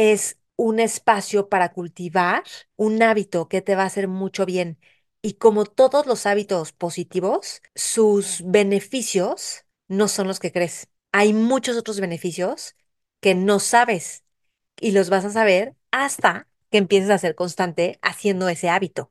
es un espacio para cultivar un hábito que te va a hacer mucho bien. Y como todos los hábitos positivos, sus beneficios no son los que crees. Hay muchos otros beneficios que no sabes y los vas a saber hasta que empieces a ser constante haciendo ese hábito.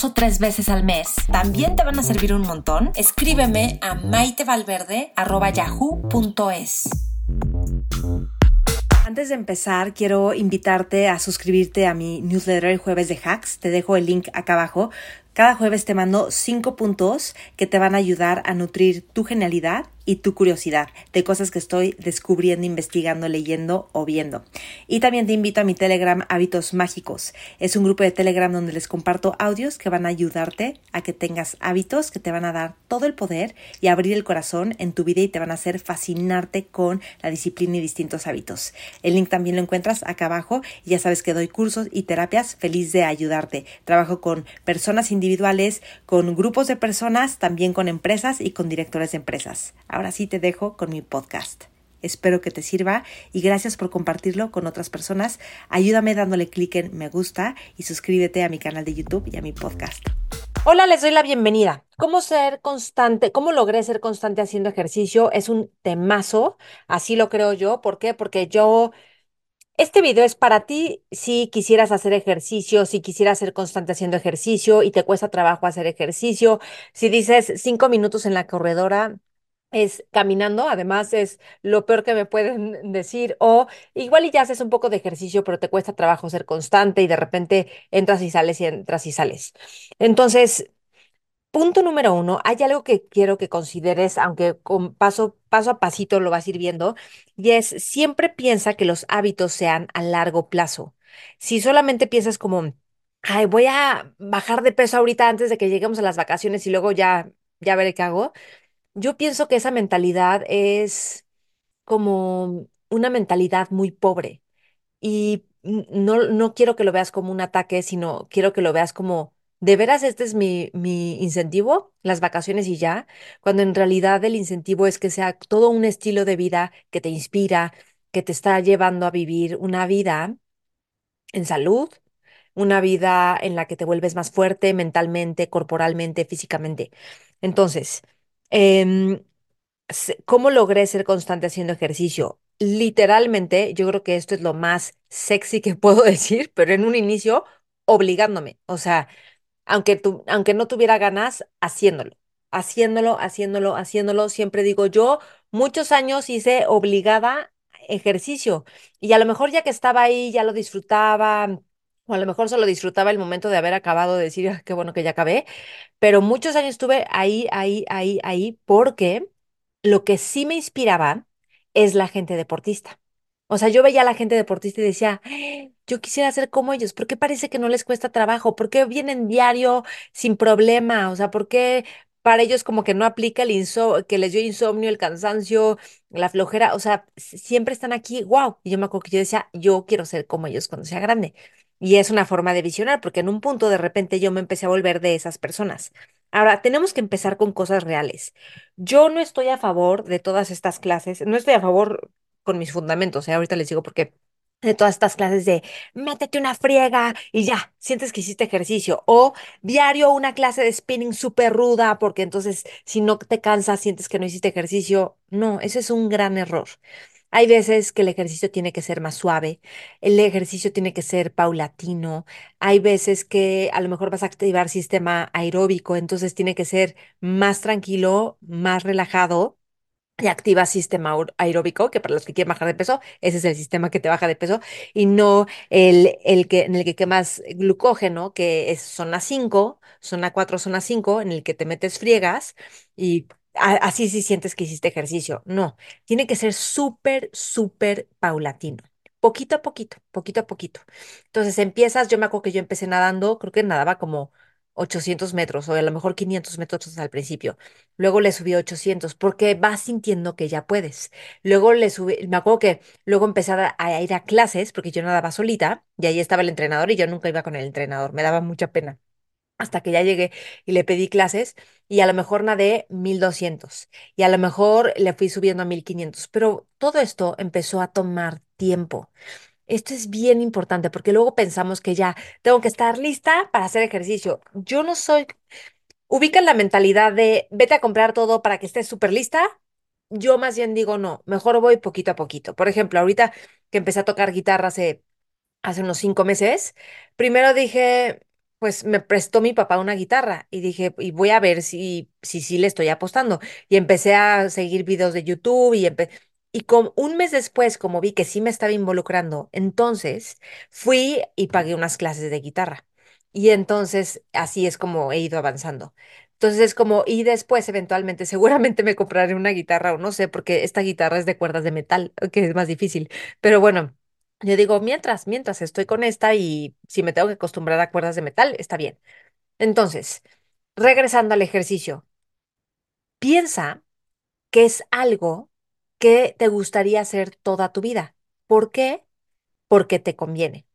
o tres veces al mes, también te van a servir un montón. Escríbeme a maitevalverde.yahoo.com es. Antes de empezar, quiero invitarte a suscribirte a mi newsletter el jueves de hacks. Te dejo el link acá abajo. Cada jueves te mando cinco puntos que te van a ayudar a nutrir tu genialidad y tu curiosidad de cosas que estoy descubriendo, investigando, leyendo o viendo. Y también te invito a mi Telegram Hábitos Mágicos. Es un grupo de Telegram donde les comparto audios que van a ayudarte a que tengas hábitos que te van a dar todo el poder y abrir el corazón en tu vida y te van a hacer fascinarte con la disciplina y distintos hábitos. El link también lo encuentras acá abajo ya sabes que doy cursos y terapias feliz de ayudarte. Trabajo con personas con grupos de personas, también con empresas y con directores de empresas. Ahora sí te dejo con mi podcast. Espero que te sirva y gracias por compartirlo con otras personas. Ayúdame dándole clic en me gusta y suscríbete a mi canal de YouTube y a mi podcast. Hola, les doy la bienvenida. ¿Cómo ser constante? ¿Cómo logré ser constante haciendo ejercicio? Es un temazo, así lo creo yo. ¿Por qué? Porque yo este video es para ti si quisieras hacer ejercicio, si quisieras ser constante haciendo ejercicio y te cuesta trabajo hacer ejercicio, si dices cinco minutos en la corredora, es caminando, además es lo peor que me pueden decir, o igual y ya haces un poco de ejercicio, pero te cuesta trabajo ser constante y de repente entras y sales y entras y sales. Entonces, punto número uno, hay algo que quiero que consideres, aunque con paso, paso a pasito lo vas a ir viendo, y es siempre piensa que los hábitos sean a largo plazo. Si solamente piensas como, ay, voy a bajar de peso ahorita antes de que lleguemos a las vacaciones y luego ya, ya veré qué hago yo pienso que esa mentalidad es como una mentalidad muy pobre y no, no quiero que lo veas como un ataque, sino quiero que lo veas como, de veras, este es mi, incentivo, las vacaciones y ya, cuando en realidad el incentivo es que sea todo un estilo de vida que te inspira, que te está llevando a vivir una vida en salud, una vida en la que te vuelves más fuerte mentalmente, corporalmente, físicamente. Entonces, Em, ¿cómo logré ser constante haciendo ejercicio? Literalmente, yo creo que esto es lo más sexy que puedo decir, pero en un inicio, obligándome. O sea, aunque, tu, aunque no tuviera ganas, haciéndolo, haciéndolo, haciéndolo, haciéndolo. Siempre digo, yo muchos años hice obligada ejercicio y a lo mejor ya que estaba ahí, ya lo disfrutaba. O a lo mejor solo disfrutaba el momento de haber acabado de decir, ah, qué bueno que ya acabé, pero muchos años estuve ahí, ahí, ahí, ahí, porque lo que sí me inspiraba es la gente deportista. O sea, yo veía a la gente deportista y decía, yo quisiera ser como ellos, ¿por qué parece que no les cuesta trabajo? ¿Por qué vienen diario sin problema? O sea, ¿por qué para ellos como que no aplica el inso que les dio insomnio, el cansancio, la flojera? O sea, siempre están aquí, wow. Y yo me acuerdo que yo decía, yo quiero ser como ellos cuando sea grande. Y es una forma de visionar, porque en un punto de repente yo me empecé a volver de esas personas. Ahora, tenemos que empezar con cosas reales. Yo no estoy a favor de todas estas clases, no estoy a favor con mis fundamentos, ¿eh? ahorita les digo porque de todas estas clases de métete una friega y ya, sientes que hiciste ejercicio. O diario una clase de spinning súper ruda, porque entonces si no te cansas, sientes que no hiciste ejercicio. No, ese es un gran error. Hay veces que el ejercicio tiene que ser más suave, el ejercicio tiene que ser paulatino, hay veces que a lo mejor vas a activar sistema aeróbico, entonces tiene que ser más tranquilo, más relajado y activa sistema aeróbico, que para los que quieren bajar de peso, ese es el sistema que te baja de peso, y no el, el que, en el que quemas glucógeno, que es zona 5, zona 4, zona 5, en el que te metes friegas y así sí sientes que hiciste ejercicio. No, tiene que ser súper, súper paulatino. poquito a poquito, poquito a poquito. Entonces empiezas, yo me acuerdo que yo empecé nadando, creo que nadaba como 800 metros o a lo mejor 500 metros al principio. Luego le subí 800 porque vas sintiendo que ya puedes. Luego le subí, me acuerdo que luego empecé a, a ir a clases porque yo nadaba solita y ahí estaba el entrenador y yo nunca iba con el entrenador, me daba mucha pena hasta que ya llegué y le pedí clases y a lo mejor nadé 1200 y a lo mejor le fui subiendo a 1500, pero todo esto empezó a tomar tiempo. Esto es bien importante porque luego pensamos que ya tengo que estar lista para hacer ejercicio. Yo no soy, ubica la mentalidad de vete a comprar todo para que estés súper lista. Yo más bien digo no, mejor voy poquito a poquito. Por ejemplo, ahorita que empecé a tocar guitarra hace hace unos cinco meses, primero dije, pues me prestó mi papá una guitarra y dije, y voy a ver si si, si le estoy apostando. Y empecé a seguir videos de YouTube y, empe- y con, un mes después, como vi que sí me estaba involucrando, entonces fui y pagué unas clases de guitarra. Y entonces así es como he ido avanzando. Entonces es como, y después eventualmente seguramente me compraré una guitarra o no sé, porque esta guitarra es de cuerdas de metal, que es más difícil. Pero bueno. Yo digo, mientras, mientras estoy con esta y si me tengo que acostumbrar a cuerdas de metal, está bien. Entonces, regresando al ejercicio, piensa que es algo que te gustaría hacer toda tu vida. ¿Por qué? Porque te conviene.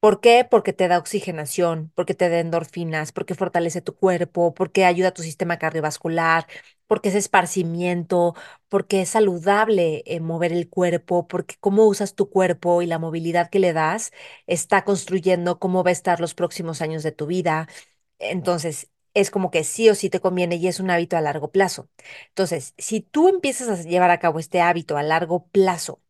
¿Por qué? Porque te da oxigenación, porque te da endorfinas, porque fortalece tu cuerpo, porque ayuda a tu sistema cardiovascular, porque es esparcimiento, porque es saludable eh, mover el cuerpo, porque cómo usas tu cuerpo y la movilidad que le das está construyendo cómo va a estar los próximos años de tu vida. Entonces, es como que sí o sí te conviene y es un hábito a largo plazo. Entonces, si tú empiezas a llevar a cabo este hábito a largo plazo,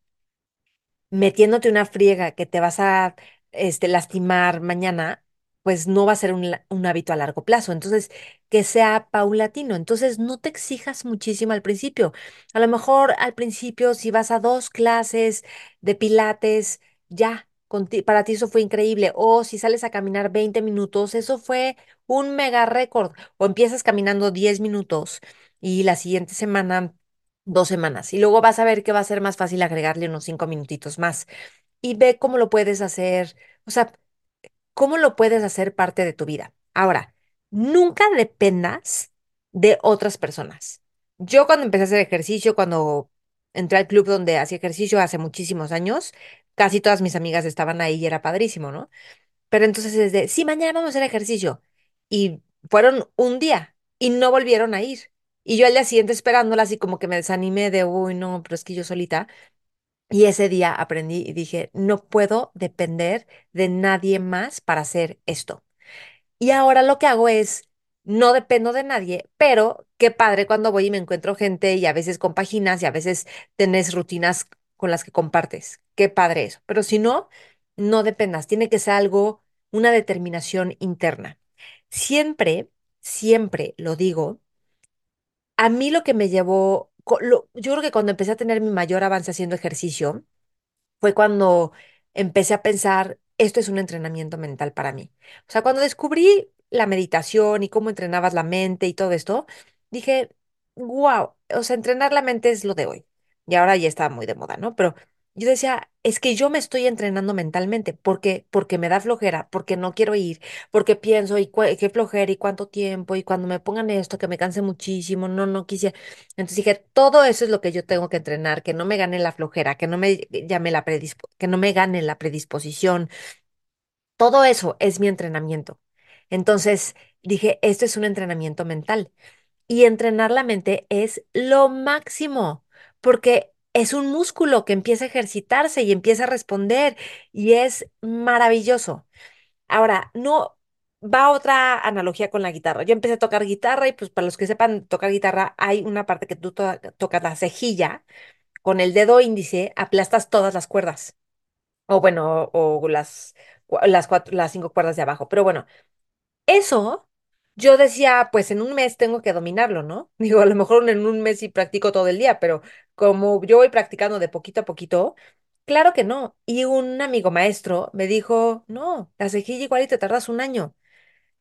metiéndote una friega que te vas a este, lastimar mañana, pues no va a ser un, hábito a largo plazo. Entonces, que sea paulatino. Entonces, no te exijas muchísimo al principio. A lo mejor al principio, si vas a dos clases de pilates, ya, para ti eso fue increíble. O si sales a caminar 20 minutos, eso fue un mega récord. O empiezas caminando 10 minutos y la siguiente semana dos semanas. Y luego vas a ver que va a ser más fácil agregarle unos cinco minutitos más. Y ve cómo lo puedes hacer, o sea, cómo lo puedes hacer parte de tu vida. Ahora, nunca dependas de otras personas. Yo cuando empecé a hacer ejercicio, cuando entré al club donde hacía ejercicio hace muchísimos años, casi todas mis amigas estaban ahí y era padrísimo, ¿no? Pero entonces es de, sí, mañana vamos a hacer ejercicio. Y fueron un día y no volvieron a ir. Y yo al día siguiente esperándola, así como que me desanimé de, uy, no, pero es que yo solita. Y ese día aprendí y dije, no puedo depender de nadie más para hacer esto. Y ahora lo que hago es, no dependo de nadie, pero qué padre cuando voy y me encuentro gente y a veces compaginas y a veces tenés rutinas con las que compartes. Qué padre eso. Pero si no, no dependas. Tiene que ser algo, una determinación interna. Siempre, siempre lo digo, a mí lo que me llevó, lo- yo creo que cuando empecé a tener mi mayor avance haciendo ejercicio, fue cuando empecé a pensar, esto es un entrenamiento mental para mí. O sea, cuando descubrí la meditación y cómo entrenabas la mente y todo esto, dije, wow, o sea, entrenar la mente es lo de hoy. Y ahora ya está muy de moda, ¿no? Pero yo decía, es que yo me estoy entrenando mentalmente porque porque me da flojera, porque no quiero ir, porque pienso y qué flojera y cuánto tiempo y cuando me pongan esto que me canse muchísimo, no no quisiera. Entonces dije, todo eso es lo que yo tengo que entrenar, que no me gane la flojera, que no me llame la que no me gane la predisposición. Todo eso es mi entrenamiento. Entonces dije, esto es un entrenamiento mental. Y entrenar la mente es lo máximo, porque es un músculo que empieza a ejercitarse y empieza a responder y es maravilloso. Ahora, no va otra analogía con la guitarra. Yo empecé a tocar guitarra y pues para los que sepan tocar guitarra hay una parte que tú to- tocas la cejilla, con el dedo índice aplastas todas las cuerdas. O bueno, o, las, las cuatro, las cinco cuerdas de abajo. Pero bueno, eso yo decía, pues en un mes tengo que dominarlo, ¿no? Digo, a lo mejor en un mes sí practico todo el día, pero como yo voy practicando de poquito a poquito, claro que no. Y un amigo maestro me dijo, no, la cejilla igual y te tardas un año.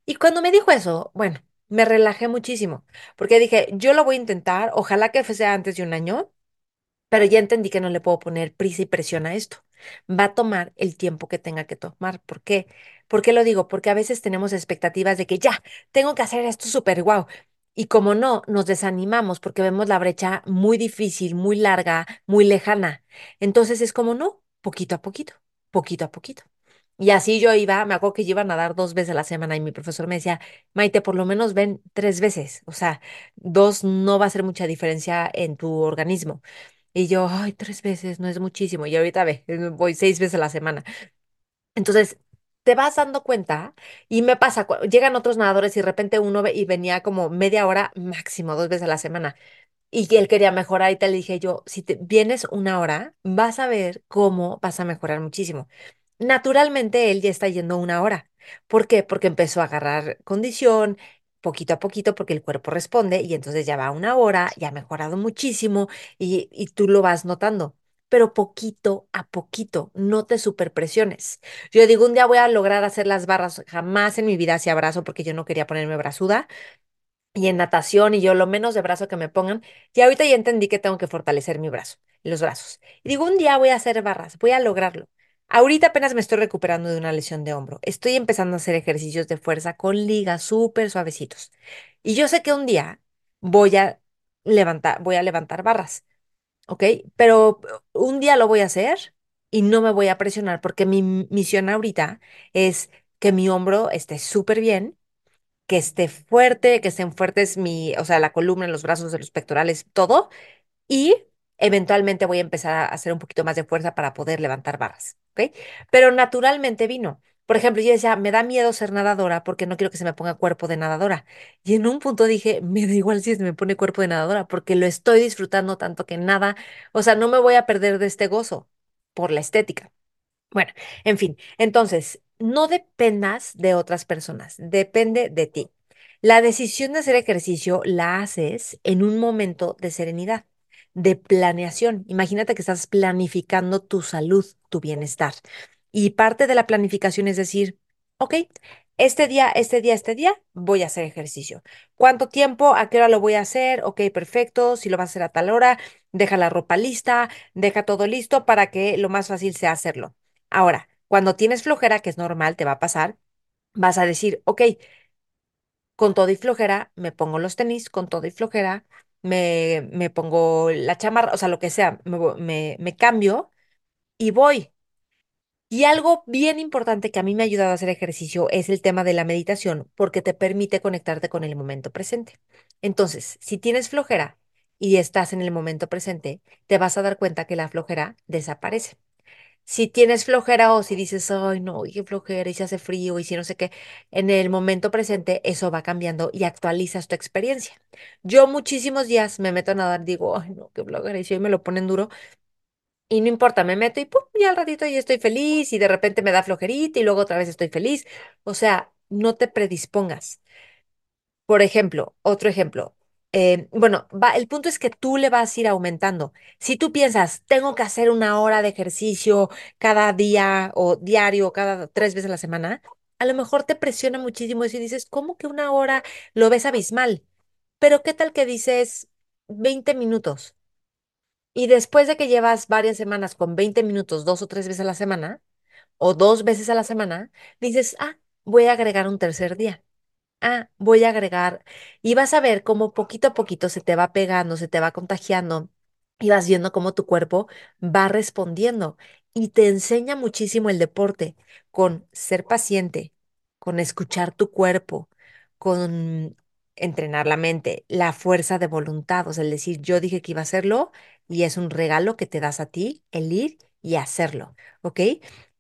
Y cuando me dijo eso, bueno, me relajé muchísimo, porque dije, yo lo voy a intentar, ojalá que sea antes de un año, pero ya entendí que no le puedo poner prisa y presión a esto. Va a tomar el tiempo que tenga que tomar. ¿Por qué? ¿Por qué lo digo? Porque a veces tenemos expectativas de que ya, tengo que hacer esto súper guau. Y como no, nos desanimamos porque vemos la brecha muy difícil, muy larga, muy lejana. Entonces es como no, poquito a poquito, poquito a poquito. Y así yo iba, me acuerdo que yo iba a nadar dos veces a la semana y mi profesor me decía, Maite, por lo menos ven tres veces. O sea, dos no va a hacer mucha diferencia en tu organismo. Y yo, ay, tres veces no es muchísimo. Y ahorita ve, voy seis veces a la semana. Entonces, te vas dando cuenta y me pasa, llegan otros nadadores y de repente uno ve y venía como media hora máximo, dos veces a la semana. Y él quería mejorar y te le dije yo, si te vienes una hora, vas a ver cómo vas a mejorar muchísimo. Naturalmente él ya está yendo una hora. ¿Por qué? Porque empezó a agarrar condición poquito a poquito porque el cuerpo responde y entonces ya va una hora, ya ha mejorado muchísimo y, y tú lo vas notando pero poquito a poquito, no te superpresiones. Yo digo, un día voy a lograr hacer las barras, jamás en mi vida hacía brazo porque yo no quería ponerme brazuda, y en natación y yo lo menos de brazo que me pongan. Y ahorita ya entendí que tengo que fortalecer mi brazo, los brazos. Digo, un día voy a hacer barras, voy a lograrlo. Ahorita apenas me estoy recuperando de una lesión de hombro. Estoy empezando a hacer ejercicios de fuerza con ligas súper suavecitos. Y yo sé que un día voy a levantar, voy a levantar barras, ¿ok? Pero un día lo voy a hacer y no me voy a presionar porque mi misión ahorita es que mi hombro esté súper bien que esté fuerte, que estén fuertes mi, o sea, la columna, los brazos, los pectorales, todo. Y eventualmente voy a empezar a hacer un poquito más de fuerza para poder levantar barras. Pero naturalmente vino. Por ejemplo, yo decía, me da miedo ser nadadora porque no quiero que se me ponga cuerpo de nadadora. Y en un punto dije, me da igual si se me pone cuerpo de nadadora porque lo estoy disfrutando tanto que nada, o sea, no me voy a perder de este gozo por la estética. Bueno, en fin, entonces, no dependas de otras personas, depende de ti. La decisión de hacer ejercicio la haces en un momento de serenidad, de planeación. Imagínate que estás planificando tu salud, tu bienestar. Y parte de la planificación es decir, ok, este día, este día, este día voy a hacer ejercicio. ¿Cuánto tiempo? ¿A qué hora lo voy a hacer? Ok, perfecto. Si lo vas a hacer a tal hora, deja la ropa lista, deja todo listo para que lo más fácil sea hacerlo. Ahora, cuando tienes flojera, que es normal, te va a pasar, vas a decir, ok, con todo y flojera, me pongo los tenis, con todo y flojera, me, me pongo la chamarra, o sea, lo que sea, me, me cambio y voy. Y algo bien importante que a mí me ha ayudado a hacer ejercicio es el tema de la meditación, porque te permite conectarte con el momento presente. Entonces, si tienes flojera y estás en el momento presente, te vas a dar cuenta que la flojera desaparece. Si tienes flojera o si dices, ay, no, qué flojera, y se hace frío, y si no sé qué, en el momento presente eso va cambiando y actualizas tu experiencia. Yo muchísimos días me meto a nadar, digo, ay, no, qué flojera, y si hoy me lo ponen duro, y no importa, me meto y pum, y al ratito ya estoy feliz, y de repente me da flojerita, y luego otra vez estoy feliz. O sea, no te predispongas. Por ejemplo, otro ejemplo, eh, bueno, va, el punto es que tú le vas a ir aumentando. Si tú piensas, tengo que hacer una hora de ejercicio cada día o diario, cada tres veces a la semana, a lo mejor te presiona muchísimo eso y dices, ¿cómo que una hora lo ves abismal? Pero ¿qué tal que dices 20 minutos? Y después de que llevas varias semanas con 20 minutos, dos o tres veces a la semana, o dos veces a la semana, dices, ah, voy a agregar un tercer día ah, voy a agregar, y vas a ver cómo poquito a poquito se te va pegando, se te va contagiando, y vas viendo cómo tu cuerpo va respondiendo. Y te enseña muchísimo el deporte con ser paciente, con escuchar tu cuerpo, con entrenar la mente, la fuerza de voluntad, o sea, el decir, yo dije que iba a hacerlo y es un regalo que te das a ti, el ir y hacerlo, ¿ok?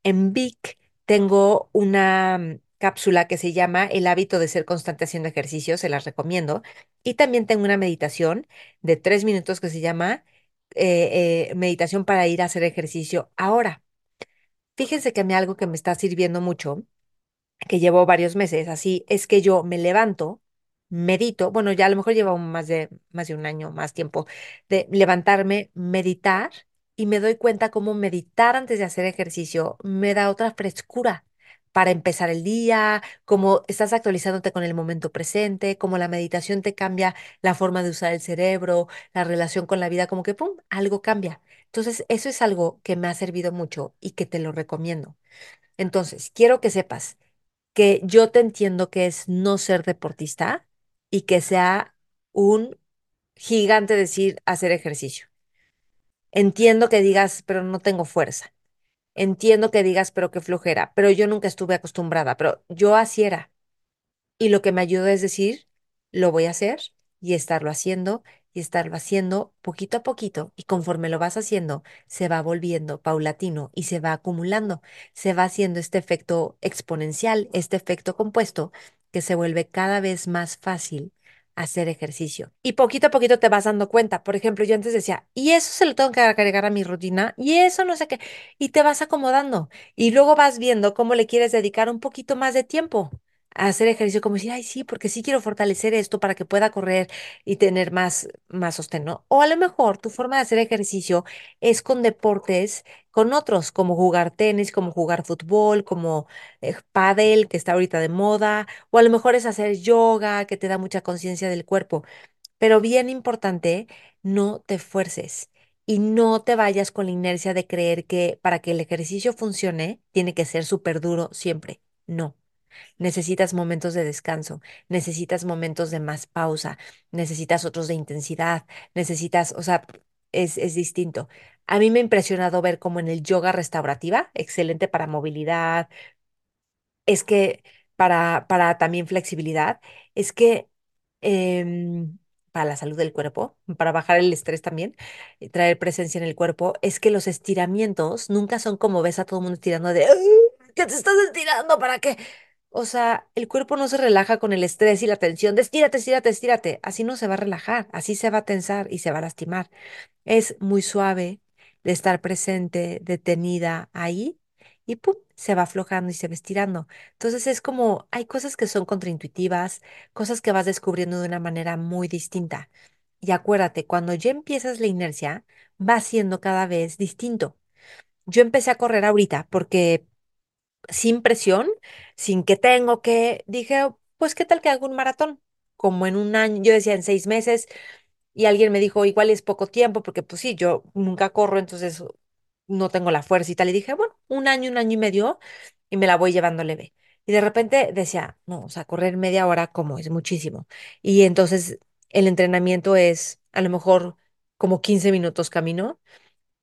En Vic tengo una cápsula que se llama El hábito de ser constante haciendo ejercicio, se las recomiendo. Y también tengo una meditación de tres minutos que se llama eh, eh, Meditación para ir a hacer ejercicio ahora. Fíjense que a mí algo que me está sirviendo mucho, que llevo varios meses así, es que yo me levanto, medito, bueno, ya a lo mejor llevo más de, más de un año, más tiempo, de levantarme, meditar, y me doy cuenta cómo meditar antes de hacer ejercicio me da otra frescura para empezar el día, cómo estás actualizándote con el momento presente, cómo la meditación te cambia la forma de usar el cerebro, la relación con la vida, como que, ¡pum!, algo cambia. Entonces, eso es algo que me ha servido mucho y que te lo recomiendo. Entonces, quiero que sepas que yo te entiendo que es no ser deportista y que sea un gigante decir hacer ejercicio. Entiendo que digas, pero no tengo fuerza. Entiendo que digas, pero qué flojera, pero yo nunca estuve acostumbrada, pero yo así era. Y lo que me ayudó es decir, lo voy a hacer y estarlo haciendo y estarlo haciendo poquito a poquito y conforme lo vas haciendo, se va volviendo paulatino y se va acumulando, se va haciendo este efecto exponencial, este efecto compuesto que se vuelve cada vez más fácil hacer ejercicio. Y poquito a poquito te vas dando cuenta. Por ejemplo, yo antes decía, y eso se lo tengo que agregar a mi rutina, y eso no sé qué, y te vas acomodando. Y luego vas viendo cómo le quieres dedicar un poquito más de tiempo hacer ejercicio, como decir, ay, sí, porque sí quiero fortalecer esto para que pueda correr y tener más, más sostén, ¿no? O a lo mejor tu forma de hacer ejercicio es con deportes, con otros, como jugar tenis, como jugar fútbol, como eh, pádel, que está ahorita de moda, o a lo mejor es hacer yoga, que te da mucha conciencia del cuerpo. Pero bien importante, no te fuerces. Y no te vayas con la inercia de creer que para que el ejercicio funcione, tiene que ser súper duro siempre. No. Necesitas momentos de descanso, necesitas momentos de más pausa, necesitas otros de intensidad, necesitas, o sea, es, es distinto. A mí me ha impresionado ver cómo en el yoga restaurativa, excelente para movilidad, es que para, para también flexibilidad, es que em, para la salud del cuerpo, para bajar el estrés también, y traer presencia en el cuerpo, es que los estiramientos nunca son como ves a todo el mundo estirando de, ¿qué te estás estirando? ¿Para qué? O sea, el cuerpo no se relaja con el estrés y la tensión de estírate, estírate, estírate. Así no se va a relajar, así se va a tensar y se va a lastimar. Es muy suave de estar presente, detenida ahí y ¡pum! se va aflojando y se va estirando. Entonces es como, hay cosas que son contraintuitivas, cosas que vas descubriendo de una manera muy distinta. Y acuérdate, cuando ya empiezas la inercia, va siendo cada vez distinto. Yo empecé a correr ahorita porque sin presión, sin que tengo que, dije, pues qué tal que hago un maratón, como en un año, yo decía en seis meses, y alguien me dijo, igual es poco tiempo, porque pues sí, yo nunca corro, entonces no tengo la fuerza y tal, y dije, bueno, un año, un año y medio, y me la voy llevando leve. Y de repente decía, no, o sea, correr media hora como es muchísimo. Y entonces el entrenamiento es a lo mejor como 15 minutos camino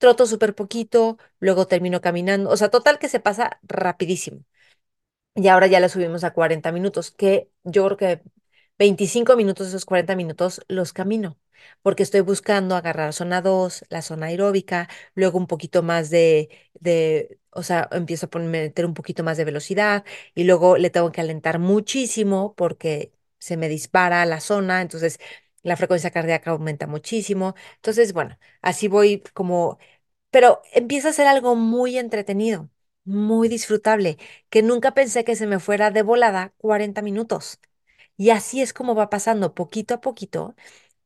troto súper poquito, luego termino caminando, o sea, total que se pasa rapidísimo. Y ahora ya lo subimos a 40 minutos, que yo creo que 25 minutos esos 40 minutos los camino, porque estoy buscando agarrar zona 2, la zona aeróbica, luego un poquito más de, de o sea, empiezo a meter un poquito más de velocidad y luego le tengo que alentar muchísimo porque se me dispara la zona, entonces la frecuencia cardíaca aumenta muchísimo. Entonces, bueno, así voy como, pero empieza a ser algo muy entretenido, muy disfrutable, que nunca pensé que se me fuera de volada 40 minutos. Y así es como va pasando, poquito a poquito,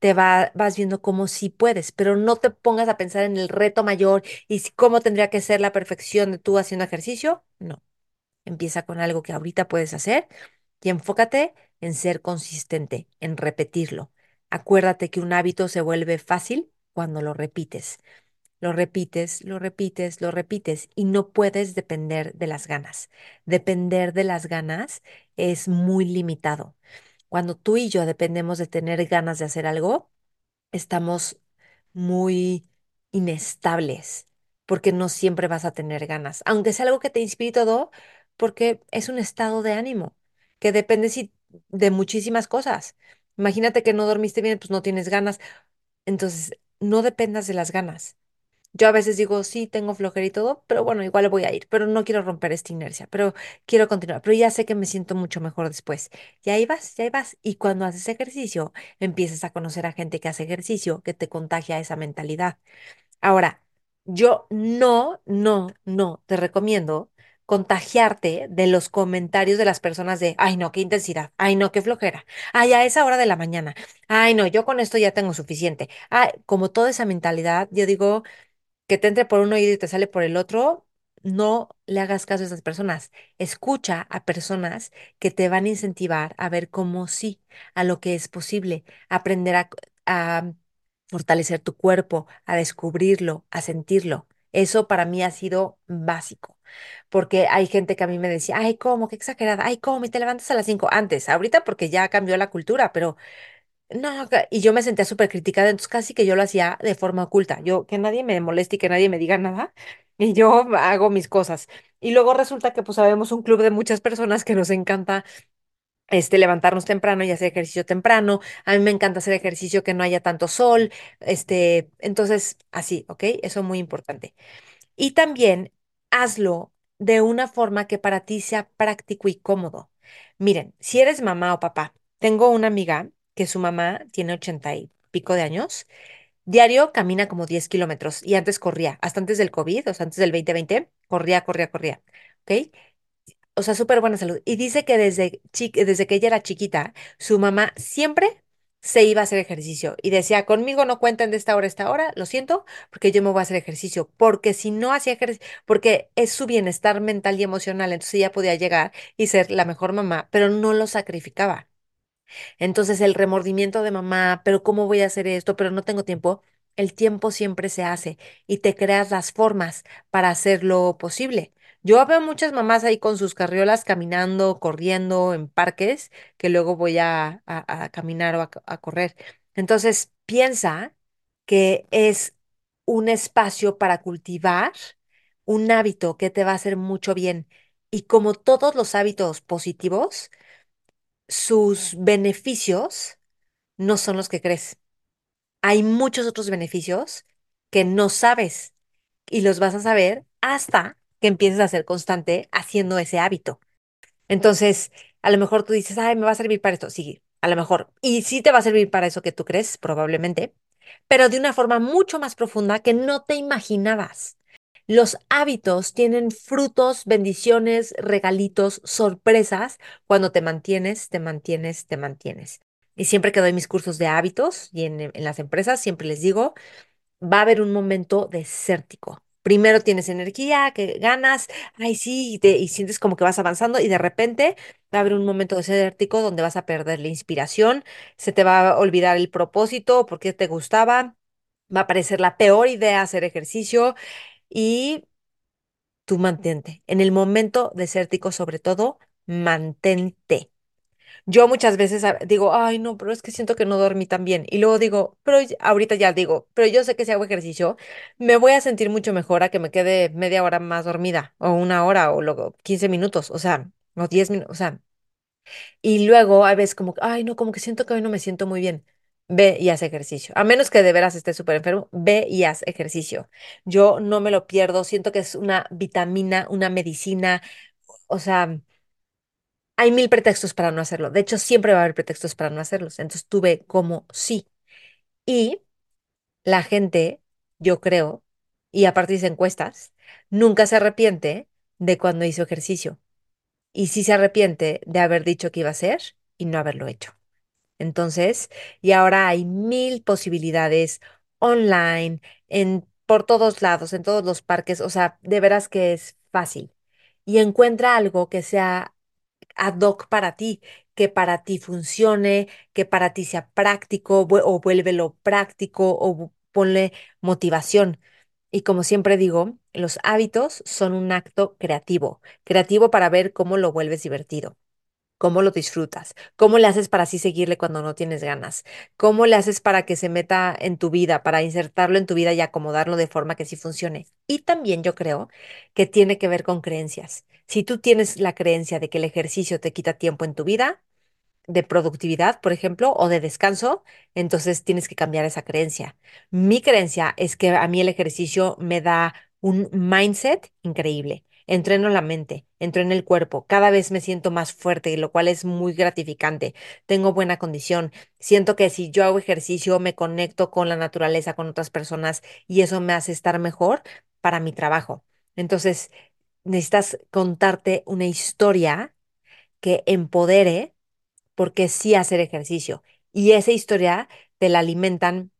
te va, vas viendo cómo sí puedes, pero no te pongas a pensar en el reto mayor y cómo tendría que ser la perfección de tú haciendo ejercicio. No, empieza con algo que ahorita puedes hacer y enfócate en ser consistente, en repetirlo. Acuérdate que un hábito se vuelve fácil cuando lo repites. Lo repites, lo repites, lo repites y no puedes depender de las ganas. Depender de las ganas es muy limitado. Cuando tú y yo dependemos de tener ganas de hacer algo, estamos muy inestables porque no siempre vas a tener ganas, aunque sea algo que te inspire todo, porque es un estado de ánimo que depende de muchísimas cosas. Imagínate que no dormiste bien, pues no tienes ganas. Entonces, no dependas de las ganas. Yo a veces digo, sí, tengo flojera y todo, pero bueno, igual voy a ir, pero no quiero romper esta inercia, pero quiero continuar, pero ya sé que me siento mucho mejor después. Y ahí vas, y ahí vas. Y cuando haces ejercicio, empiezas a conocer a gente que hace ejercicio, que te contagia esa mentalidad. Ahora, yo no, no, no te recomiendo contagiarte de los comentarios de las personas de, ay no, qué intensidad, ay no, qué flojera, ay a esa hora de la mañana, ay no, yo con esto ya tengo suficiente. Ay, como toda esa mentalidad, yo digo que te entre por un oído y te sale por el otro, no le hagas caso a esas personas. Escucha a personas que te van a incentivar a ver cómo sí, a lo que es posible, aprender a, a fortalecer tu cuerpo, a descubrirlo, a sentirlo. Eso para mí ha sido básico, porque hay gente que a mí me decía, ay, ¿cómo? Qué exagerada, ay, ¿cómo? Y te levantas a las 5 antes, ahorita porque ya cambió la cultura, pero no, y yo me sentía súper criticada, entonces casi que yo lo hacía de forma oculta, yo que nadie me moleste y que nadie me diga nada, y yo hago mis cosas. Y luego resulta que pues sabemos un club de muchas personas que nos encanta este, levantarnos temprano y hacer ejercicio temprano. A mí me encanta hacer ejercicio que no haya tanto sol. Este, entonces, así, ¿ok? Eso es muy importante. Y también hazlo de una forma que para ti sea práctico y cómodo. Miren, si eres mamá o papá, tengo una amiga que su mamá tiene ochenta y pico de años. Diario camina como 10 kilómetros y antes corría, hasta antes del COVID, o sea, antes del 2020, corría, corría, corría. ¿Ok? o sea, súper buena salud. Y dice que desde, desde que ella era chiquita, su mamá siempre se iba a hacer ejercicio y decía, conmigo no cuenten de esta hora a esta hora, lo siento, porque yo me voy a hacer ejercicio, porque si no hacía ejercicio, porque es su bienestar mental y emocional, entonces ella podía llegar y ser la mejor mamá, pero no lo sacrificaba. Entonces el remordimiento de mamá, pero ¿cómo voy a hacer esto? Pero no tengo tiempo. El tiempo siempre se hace y te creas las formas para hacerlo posible. Yo veo muchas mamás ahí con sus carriolas caminando, corriendo en parques, que luego voy a, a- a caminar o a, a correr. Entonces, piensa que es un espacio para cultivar un hábito que te va a hacer mucho bien. Y como todos los hábitos positivos, sus beneficios no son los que crees. Hay muchos otros beneficios que no sabes y los vas a saber hasta que empieces a ser constante haciendo ese hábito. Entonces, a lo mejor tú dices, ay, me va a servir para esto. Sí, a lo mejor. Y sí te va a servir para eso que tú crees, probablemente, pero de una forma mucho más profunda que no te imaginabas. Los hábitos tienen frutos, bendiciones, regalitos, sorpresas cuando te mantienes, te mantienes, te mantienes. Y siempre que doy mis cursos de hábitos y en, las empresas, siempre les digo, va a haber un momento desértico. Primero tienes energía, que ganas, ay sí, y, te- sientes como que vas avanzando y de repente va a haber un momento desértico donde vas a perder la inspiración, se te va a olvidar el propósito, por qué te gustaba, va a parecer la peor idea hacer ejercicio y tú mantente. En el momento desértico, sobre todo, mantente. Yo muchas veces digo, ay, no, pero es que siento que no dormí tan bien. Y luego digo, pero ahorita ya digo, pero yo sé que si hago ejercicio, me voy a sentir mucho mejor a que me quede media hora más dormida, o una hora, o luego 15 minutos, o sea, o 10 minutos, o sea. Y luego a veces como, ay, no, como que siento que hoy no me siento muy bien. Ve y haz ejercicio. A menos que de veras estés súper enfermo, ve y haz ejercicio. Yo no me lo pierdo, siento que es una vitamina, una medicina, o sea. Hay mil pretextos para no hacerlo. De hecho, siempre va a haber pretextos para no hacerlos. Entonces tuve como sí. Y la gente, yo creo, y aparte dice encuestas, nunca se arrepiente de cuando hizo ejercicio. Y sí se arrepiente de haber dicho que iba a hacer y no haberlo hecho. Entonces, y ahora hay mil posibilidades online, en, por todos lados, en todos los parques. O sea, de veras que es fácil. Y encuentra algo que sea ad hoc para ti, que para ti funcione, que para ti sea práctico o vuélvelo práctico o ponle motivación. Y como siempre digo, los hábitos son un acto creativo, creativo para ver cómo lo vuelves divertido. ¿Cómo lo disfrutas? ¿Cómo le haces para así seguirle cuando no tienes ganas? ¿Cómo le haces para que se meta en tu vida, para insertarlo en tu vida y acomodarlo de forma que sí funcione? Y también yo creo que tiene que ver con creencias. Si tú tienes la creencia de que el ejercicio te quita tiempo en tu vida, de productividad, por ejemplo, o de descanso, entonces tienes que cambiar esa creencia. Mi creencia es que a mí el ejercicio me da un mindset increíble. Entreno la mente, entreno el cuerpo, cada vez me siento más fuerte, lo cual es muy gratificante. Tengo buena condición. Siento que si yo hago ejercicio, me conecto con la naturaleza, con otras personas y eso me hace estar mejor para mi trabajo. Entonces, necesitas contarte una historia que empodere porque sí hacer ejercicio. Y esa historia te la alimentan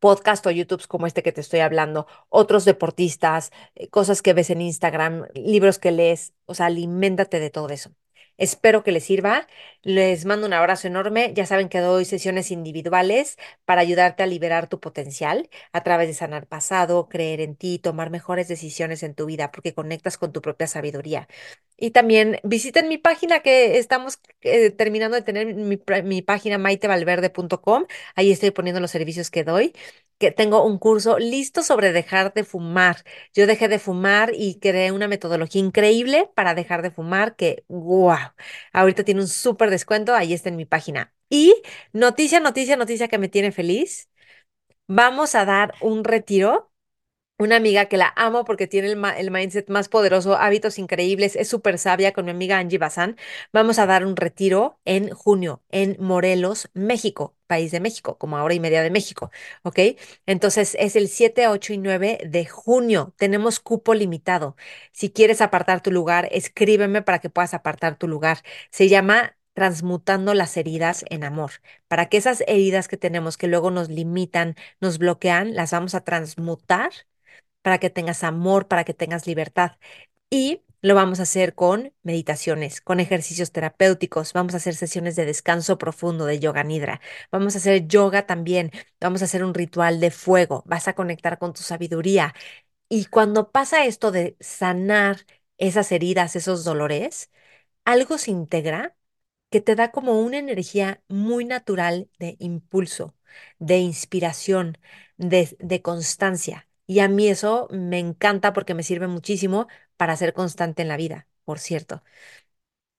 podcast o YouTube como este que te estoy hablando, otros deportistas, eh, cosas que ves en Instagram, libros que lees, o sea, aliméntate de todo eso. Espero que les sirva. Les mando un abrazo enorme. Ya saben que doy sesiones individuales para ayudarte a liberar tu potencial a través de sanar pasado, creer en ti, tomar mejores decisiones en tu vida porque conectas con tu propia sabiduría. Y también visiten mi página que estamos eh, terminando de tener mi, mi página maitevalverde.com. Ahí estoy poniendo los servicios que doy que tengo un curso listo sobre dejar de fumar. Yo dejé de fumar y creé una metodología increíble para dejar de fumar que, wow, ahorita tiene un súper descuento, ahí está en mi página. Y noticia, noticia, noticia que me tiene feliz. Vamos a dar un retiro una amiga que la amo porque tiene el, mindset más poderoso, hábitos increíbles, es súper sabia con mi amiga Angie Bazán. Vamos a dar un retiro en junio en Morelos, México, país de México, como hora y media de México, ¿ok? Entonces es el 7, 8 y 9 de junio. Tenemos cupo limitado. Si quieres apartar tu lugar, escríbeme para que puedas apartar tu lugar. Se llama transmutando las heridas en amor, para que esas heridas que tenemos que luego nos limitan, nos bloquean, las vamos a transmutar para que tengas amor, para que tengas libertad. Y lo vamos a hacer con meditaciones, con ejercicios terapéuticos, vamos a hacer sesiones de descanso profundo de yoga nidra, vamos a hacer yoga también, vamos a hacer un ritual de fuego, vas a conectar con tu sabiduría. Y cuando pasa esto de sanar esas heridas, esos dolores, algo se integra que te da como una energía muy natural de impulso, de inspiración, de, de constancia. Y a mí eso me encanta porque me sirve muchísimo para ser constante en la vida, por cierto.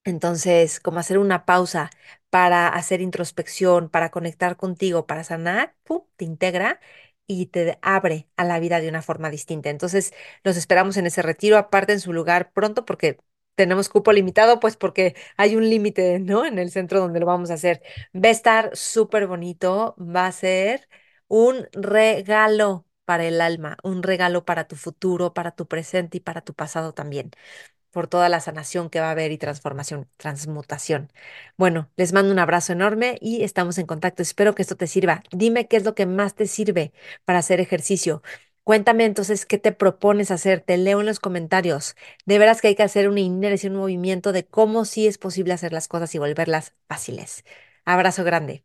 Entonces, como hacer una pausa para hacer introspección, para conectar contigo, para sanar, ¡pum! te integra y te abre a la vida de una forma distinta. Entonces, los esperamos en ese retiro, aparte en su lugar pronto porque tenemos cupo limitado, pues porque hay un límite, ¿no? En el centro donde lo vamos a hacer. Va a estar súper bonito, va a ser un regalo para el alma, un regalo para tu futuro, para tu presente y para tu pasado también, por toda la sanación que va a haber y transformación, transmutación. Bueno, les mando un abrazo enorme y estamos en contacto. Espero que esto te sirva. Dime qué es lo que más te sirve para hacer ejercicio. Cuéntame entonces qué te propones hacer. Te leo en los comentarios. De veras que hay que hacer una inercia, un movimiento de cómo sí es posible hacer las cosas y volverlas fáciles. Abrazo grande.